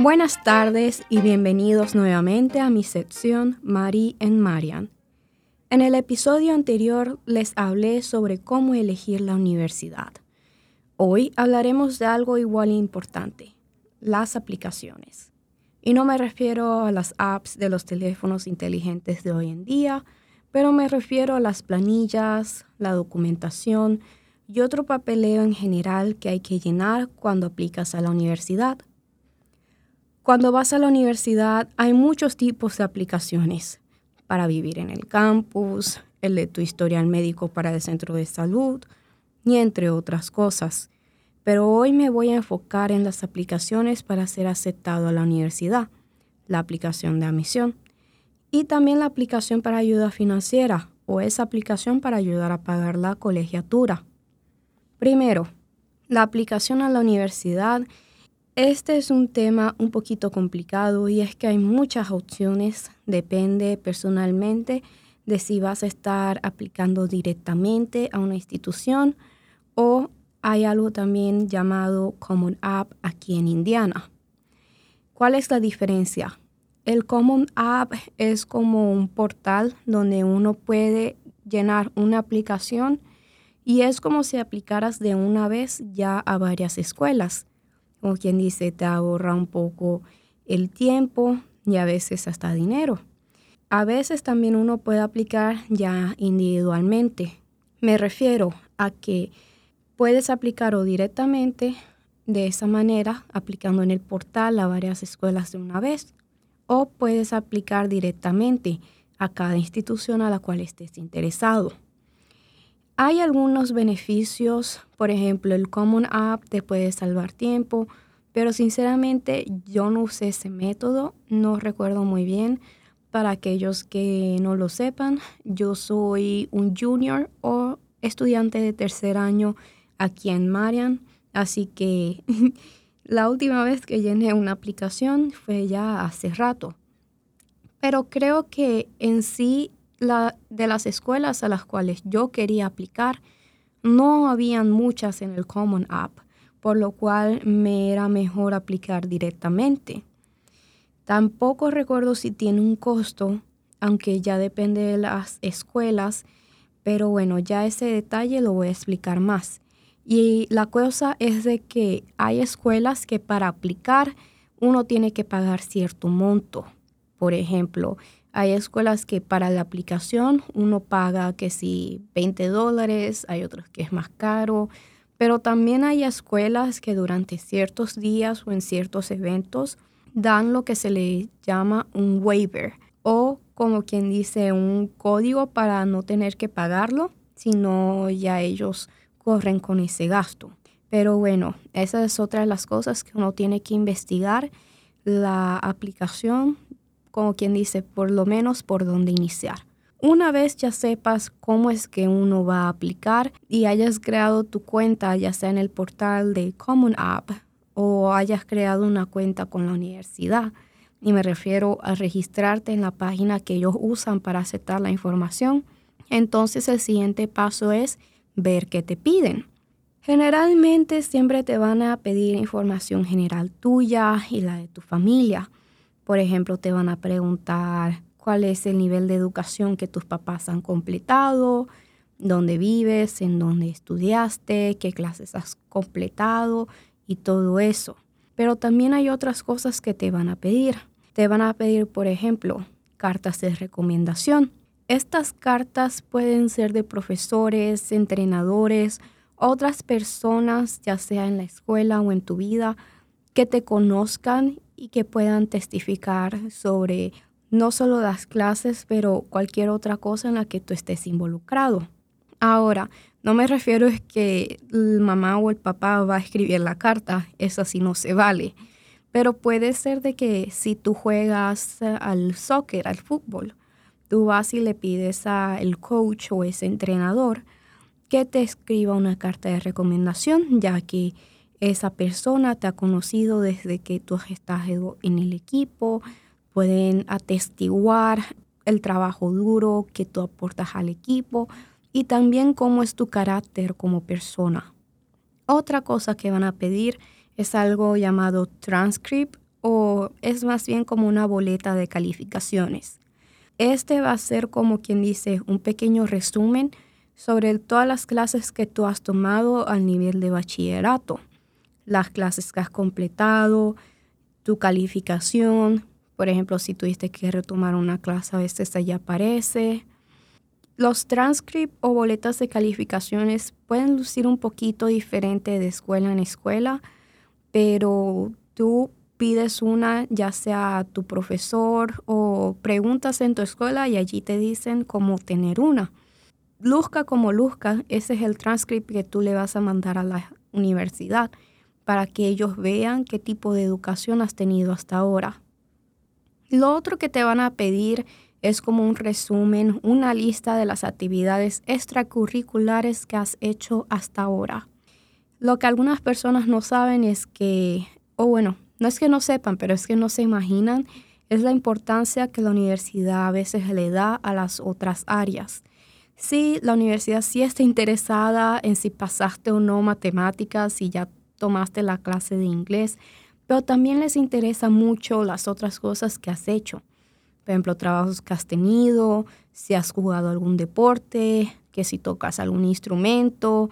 Buenas tardes y bienvenidos nuevamente a mi sección Mari en Marian. En el episodio anterior les hablé sobre cómo elegir la universidad. Hoy hablaremos de algo igual importante, las aplicaciones. Y no me refiero a las apps de los teléfonos inteligentes de hoy en día, pero me refiero a las planillas, la documentación y otro papeleo en general que hay que llenar cuando aplicas a la universidad. Cuando vas a la universidad hay muchos tipos de aplicaciones para vivir en el campus, el de tu historial médico para el centro de salud y entre otras cosas. Pero hoy me voy a enfocar en las aplicaciones para ser aceptado a la universidad, la aplicación de admisión y también la aplicación para ayuda financiera o esa aplicación para ayudar a pagar la colegiatura. Primero, la aplicación a la universidad este es un tema un poquito complicado y es que hay muchas opciones, depende personalmente de si vas a estar aplicando directamente a una institución o hay algo también llamado Common App aquí en Indiana. ¿Cuál es la diferencia? El Common App es como un portal donde uno puede llenar una aplicación y es como si aplicaras de una vez ya a varias escuelas como quien dice, te ahorra un poco el tiempo y a veces hasta dinero. A veces también uno puede aplicar ya individualmente. Me refiero a que puedes aplicar directamente de esa manera, aplicando en el portal a varias escuelas de una vez, o puedes aplicar directamente a cada institución a la cual estés interesado. Hay algunos beneficios, por ejemplo, el Common App te puede salvar tiempo, pero sinceramente yo no usé ese método, no recuerdo muy bien. Para aquellos que no lo sepan, yo soy un junior o estudiante de tercer año aquí en Marian, así que la última vez que llené una aplicación fue ya hace rato. Pero creo que en sí la, de las escuelas a las cuales yo quería aplicar, no habían muchas en el Common App, por lo cual me era mejor aplicar directamente. Tampoco recuerdo si tiene un costo, aunque ya depende de las escuelas, pero bueno, ya ese detalle lo voy a explicar más. Y la cosa es de que hay escuelas que para aplicar uno tiene que pagar cierto monto. Por ejemplo, hay escuelas que para la aplicación uno paga que si 20 dólares, hay otros que es más caro, pero también hay escuelas que durante ciertos días o en ciertos eventos dan lo que se le llama un waiver o como quien dice un código para no tener que pagarlo, sino ya ellos corren con ese gasto. Pero bueno, esa es otra de las cosas que uno tiene que investigar, la aplicación como quien dice, por lo menos por dónde iniciar. Una vez ya sepas cómo es que uno va a aplicar y hayas creado tu cuenta, ya sea en el portal de Common App o hayas creado una cuenta con la universidad, y me refiero a registrarte en la página que ellos usan para aceptar la información, entonces el siguiente paso es ver qué te piden. Generalmente siempre te van a pedir información general tuya y la de tu familia. Por ejemplo, te van a preguntar cuál es el nivel de educación que tus papás han completado, dónde vives, en dónde estudiaste, qué clases has completado y todo eso. Pero también hay otras cosas que te van a pedir. Te van a pedir, por ejemplo, cartas de recomendación. Estas cartas pueden ser de profesores, entrenadores, otras personas, ya sea en la escuela o en tu vida, que te conozcan y que puedan testificar sobre no solo las clases, pero cualquier otra cosa en la que tú estés involucrado. Ahora, no me refiero a que el mamá o el papá va a escribir la carta, eso sí no se vale. Pero puede ser de que si tú juegas al soccer, al fútbol, tú vas y le pides al coach o ese entrenador que te escriba una carta de recomendación, ya que esa persona te ha conocido desde que tú has estado en el equipo, pueden atestiguar el trabajo duro que tú aportas al equipo y también cómo es tu carácter como persona. Otra cosa que van a pedir es algo llamado transcript o es más bien como una boleta de calificaciones. Este va a ser como quien dice un pequeño resumen sobre todas las clases que tú has tomado al nivel de bachillerato, las clases que has completado, tu calificación, por ejemplo, si tuviste que retomar una clase, a veces allá aparece. Los transcripts o boletas de calificaciones pueden lucir un poquito diferente de escuela en escuela, pero tú pides una, ya sea a tu profesor o preguntas en tu escuela y allí te dicen cómo tener una. Luzca como luzca, ese es el transcript que tú le vas a mandar a la universidad para que ellos vean qué tipo de educación has tenido hasta ahora. Lo otro que te van a pedir es como un resumen, una lista de las actividades extracurriculares que has hecho hasta ahora. Lo que algunas personas no saben es que, o bueno, no es que no sepan, pero es que no se imaginan, es la importancia que la universidad a veces le da a las otras áreas. Sí, la universidad sí está interesada en si pasaste o no matemáticas, si ya tomaste la clase de inglés, pero también les interesa mucho las otras cosas que has hecho. Por ejemplo, trabajos que has tenido, si has jugado algún deporte, que si tocas algún instrumento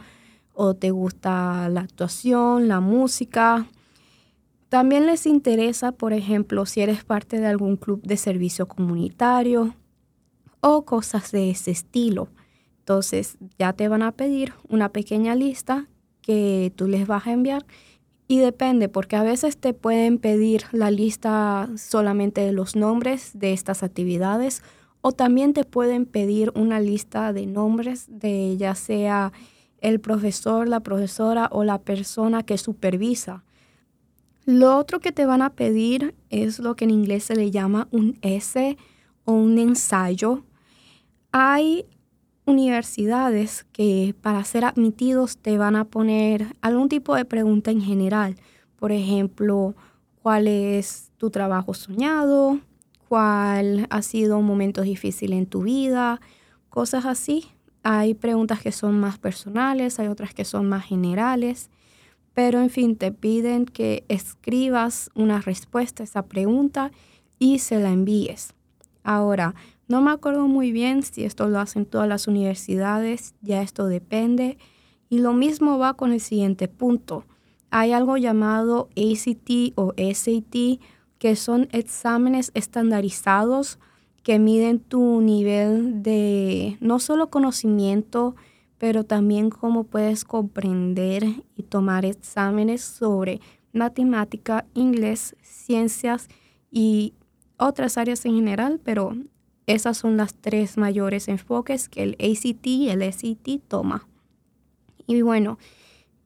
o te gusta la actuación, la música. También les interesa, por ejemplo, si eres parte de algún club de servicio comunitario o cosas de ese estilo. Entonces ya te van a pedir una pequeña lista que tú les vas a enviar y depende porque a veces te pueden pedir la lista solamente de los nombres de estas actividades o también te pueden pedir una lista de nombres de ya sea el profesor, la profesora o la persona que supervisa lo otro que te van a pedir es lo que en inglés se le llama un S o un ensayo. Hay universidades que para ser admitidos te van a poner algún tipo de pregunta en general. Por ejemplo, ¿cuál es tu trabajo soñado? ¿Cuál ha sido un momento difícil en tu vida? Cosas así. Hay preguntas que son más personales, hay otras que son más generales. Pero en fin, te piden que escribas una respuesta a esa pregunta y se la envíes. Ahora, no me acuerdo muy bien si esto lo hacen todas las universidades, ya esto depende. Y lo mismo va con el siguiente punto. Hay algo llamado ACT o SAT, que son exámenes estandarizados que miden tu nivel de no solo conocimiento, pero también cómo puedes comprender y tomar exámenes sobre matemática, inglés, ciencias y otras áreas en general, pero esas son las tres mayores enfoques que el ACT y el SAT toma. Y bueno,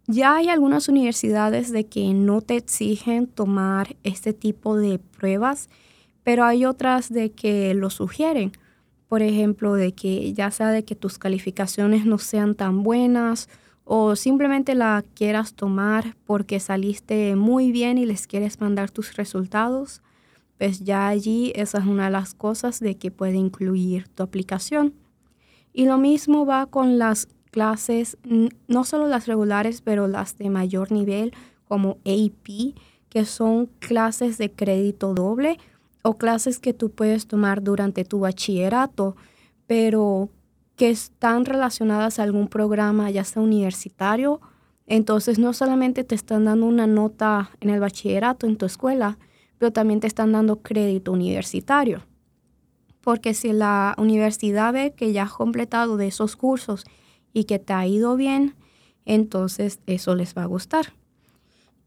ya hay algunas universidades de que no te exigen tomar este tipo de pruebas, pero hay otras de que lo sugieren por ejemplo, de que ya sea de que tus calificaciones no sean tan buenas o simplemente la quieras tomar porque saliste muy bien y les quieres mandar tus resultados, pues ya allí esa es una de las cosas de que puede incluir tu aplicación. Y lo mismo va con las clases, no solo las regulares, pero las de mayor nivel como AP, que son clases de crédito doble o clases que tú puedes tomar durante tu bachillerato, pero que están relacionadas a algún programa, ya sea universitario. Entonces no solamente te están dando una nota en el bachillerato en tu escuela, pero también te están dando crédito universitario. Porque si la universidad ve que ya has completado de esos cursos y que te ha ido bien, entonces eso les va a gustar.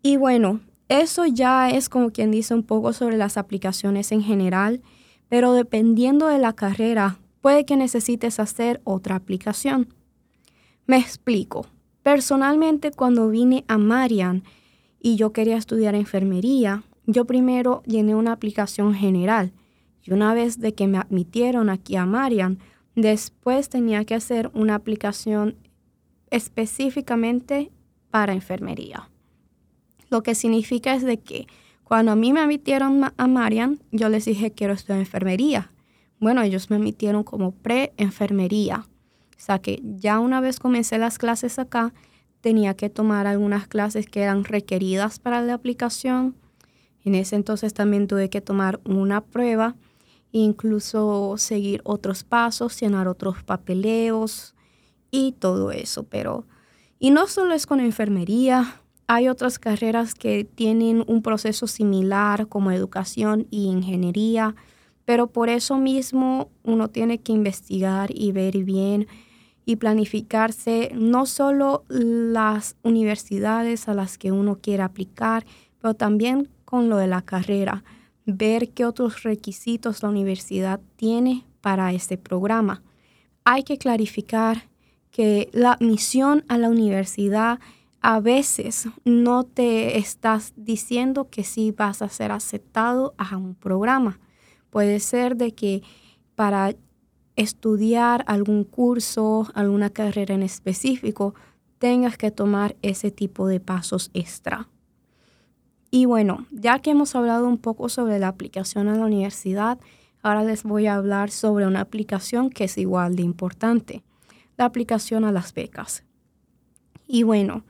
Y bueno, eso ya es como quien dice un poco sobre las aplicaciones en general, pero dependiendo de la carrera, puede que necesites hacer otra aplicación. Me explico. Personalmente, cuando vine a Marian y yo quería estudiar enfermería, yo primero llené una aplicación general y una vez de que me admitieron aquí a Marian, después tenía que hacer una aplicación específicamente para enfermería. Lo que significa es de que cuando a mí me admitieron a Marian, yo les dije quiero estudiar enfermería. Bueno, ellos me admitieron como pre-enfermería. O sea que ya una vez comencé las clases acá, tenía que tomar algunas clases que eran requeridas para la aplicación. En ese entonces también tuve que tomar una prueba, incluso seguir otros pasos, llenar otros papeleos y todo eso. Pero, y no solo es con enfermería, hay otras carreras que tienen un proceso similar como educación y ingeniería, pero por eso mismo uno tiene que investigar y ver bien y planificarse no solo las universidades a las que uno quiere aplicar, pero también con lo de la carrera, ver qué otros requisitos la universidad tiene para este programa. Hay que clarificar que la misión a la universidad a veces no te estás diciendo que sí vas a ser aceptado a un programa. Puede ser de que para estudiar algún curso, alguna carrera en específico, tengas que tomar ese tipo de pasos extra. Y bueno, ya que hemos hablado un poco sobre la aplicación a la universidad, ahora les voy a hablar sobre una aplicación que es igual de importante, la aplicación a las becas. Y bueno,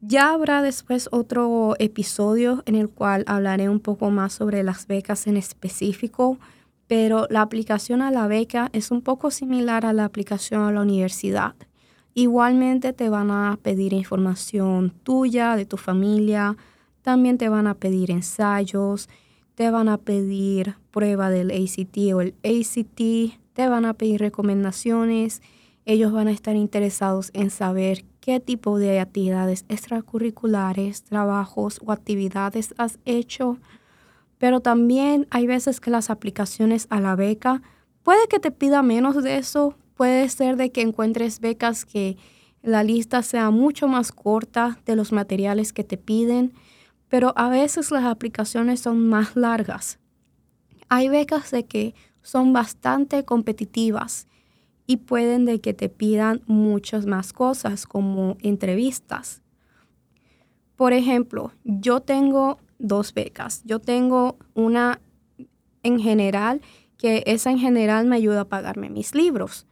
ya habrá después otro episodio en el cual hablaré un poco más sobre las becas en específico, pero la aplicación a la beca es un poco similar a la aplicación a la universidad. Igualmente te van a pedir información tuya, de tu familia, también te van a pedir ensayos, te van a pedir prueba del ACT o el ACT, te van a pedir recomendaciones, ellos van a estar interesados en saber qué tipo de actividades extracurriculares, trabajos o actividades has hecho. Pero también hay veces que las aplicaciones a la beca, puede que te pida menos de eso, puede ser de que encuentres becas que la lista sea mucho más corta de los materiales que te piden, pero a veces las aplicaciones son más largas. Hay becas de que son bastante competitivas y pueden de que te pidan muchas más cosas como entrevistas. Por ejemplo, yo tengo dos becas. Yo tengo una en general, que esa en general me ayuda a pagarme mis libros.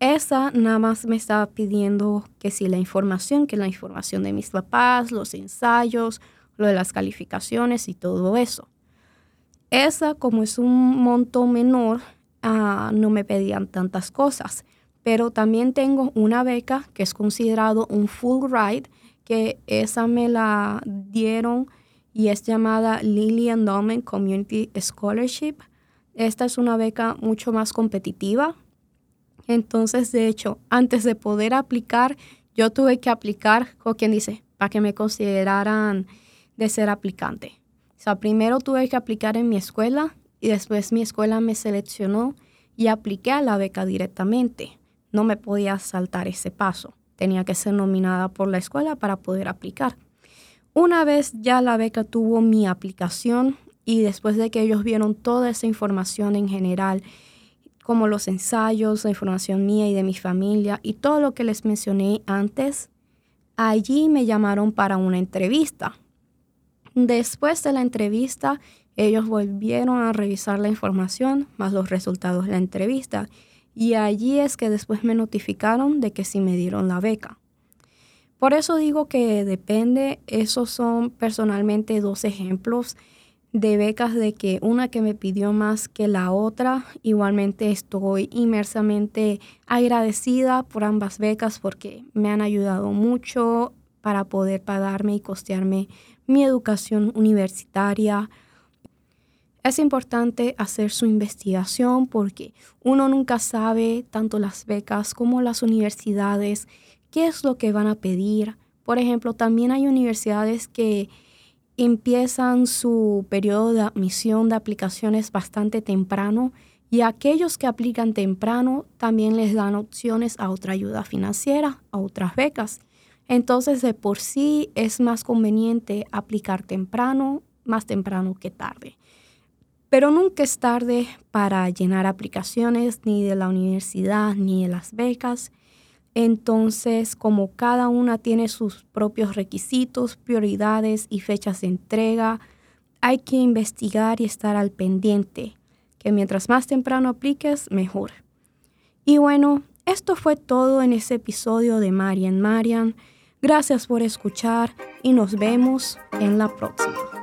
Esa nada más me estaba pidiendo que si la información, que la información de mis papás, los ensayos, lo de las calificaciones y todo eso. Esa, como es un monto menor, ah, no me pedían tantas cosas. Pero también tengo una beca que es considerado un full ride, que esa me la dieron y es llamada Lily Endowment Community Scholarship. Esta es una beca mucho más competitiva. Entonces, de hecho, antes de poder aplicar, yo tuve que aplicar, como quien dice, para que me consideraran de ser aplicante. O sea, primero tuve que aplicar en mi escuela y después mi escuela me seleccionó y apliqué a la beca directamente. No me podía saltar ese paso. Tenía que ser nominada por la escuela para poder aplicar. Una vez ya la beca tuvo mi aplicación y después de que ellos vieron toda esa información en general, como los ensayos, la información mía y de mi familia y todo lo que les mencioné antes, allí me llamaron para una entrevista. Después de la entrevista, ellos volvieron a revisar la información más los resultados de la entrevista y allí es que después me notificaron de que sí me dieron la beca. Por eso digo que depende, esos son personalmente dos ejemplos de becas de que una que me pidió más que la otra. Igualmente estoy inmersamente agradecida por ambas becas porque me han ayudado mucho para poder pagarme y costearme mi educación universitaria. Es importante hacer su investigación porque uno nunca sabe, tanto las becas como las universidades, qué es lo que van a pedir. Por ejemplo, también hay universidades que empiezan su periodo de admisión de aplicaciones bastante temprano y aquellos que aplican temprano también les dan opciones a otra ayuda financiera, a otras becas. Entonces, de por sí es más conveniente aplicar temprano, más temprano que tarde. Pero nunca es tarde para llenar aplicaciones ni de la universidad ni de las becas. Entonces, como cada una tiene sus propios requisitos, prioridades y fechas de entrega, hay que investigar y estar al pendiente, que mientras más temprano apliques, mejor. Y bueno, esto fue todo en ese episodio de Marian Marian. Gracias por escuchar y nos vemos en la próxima.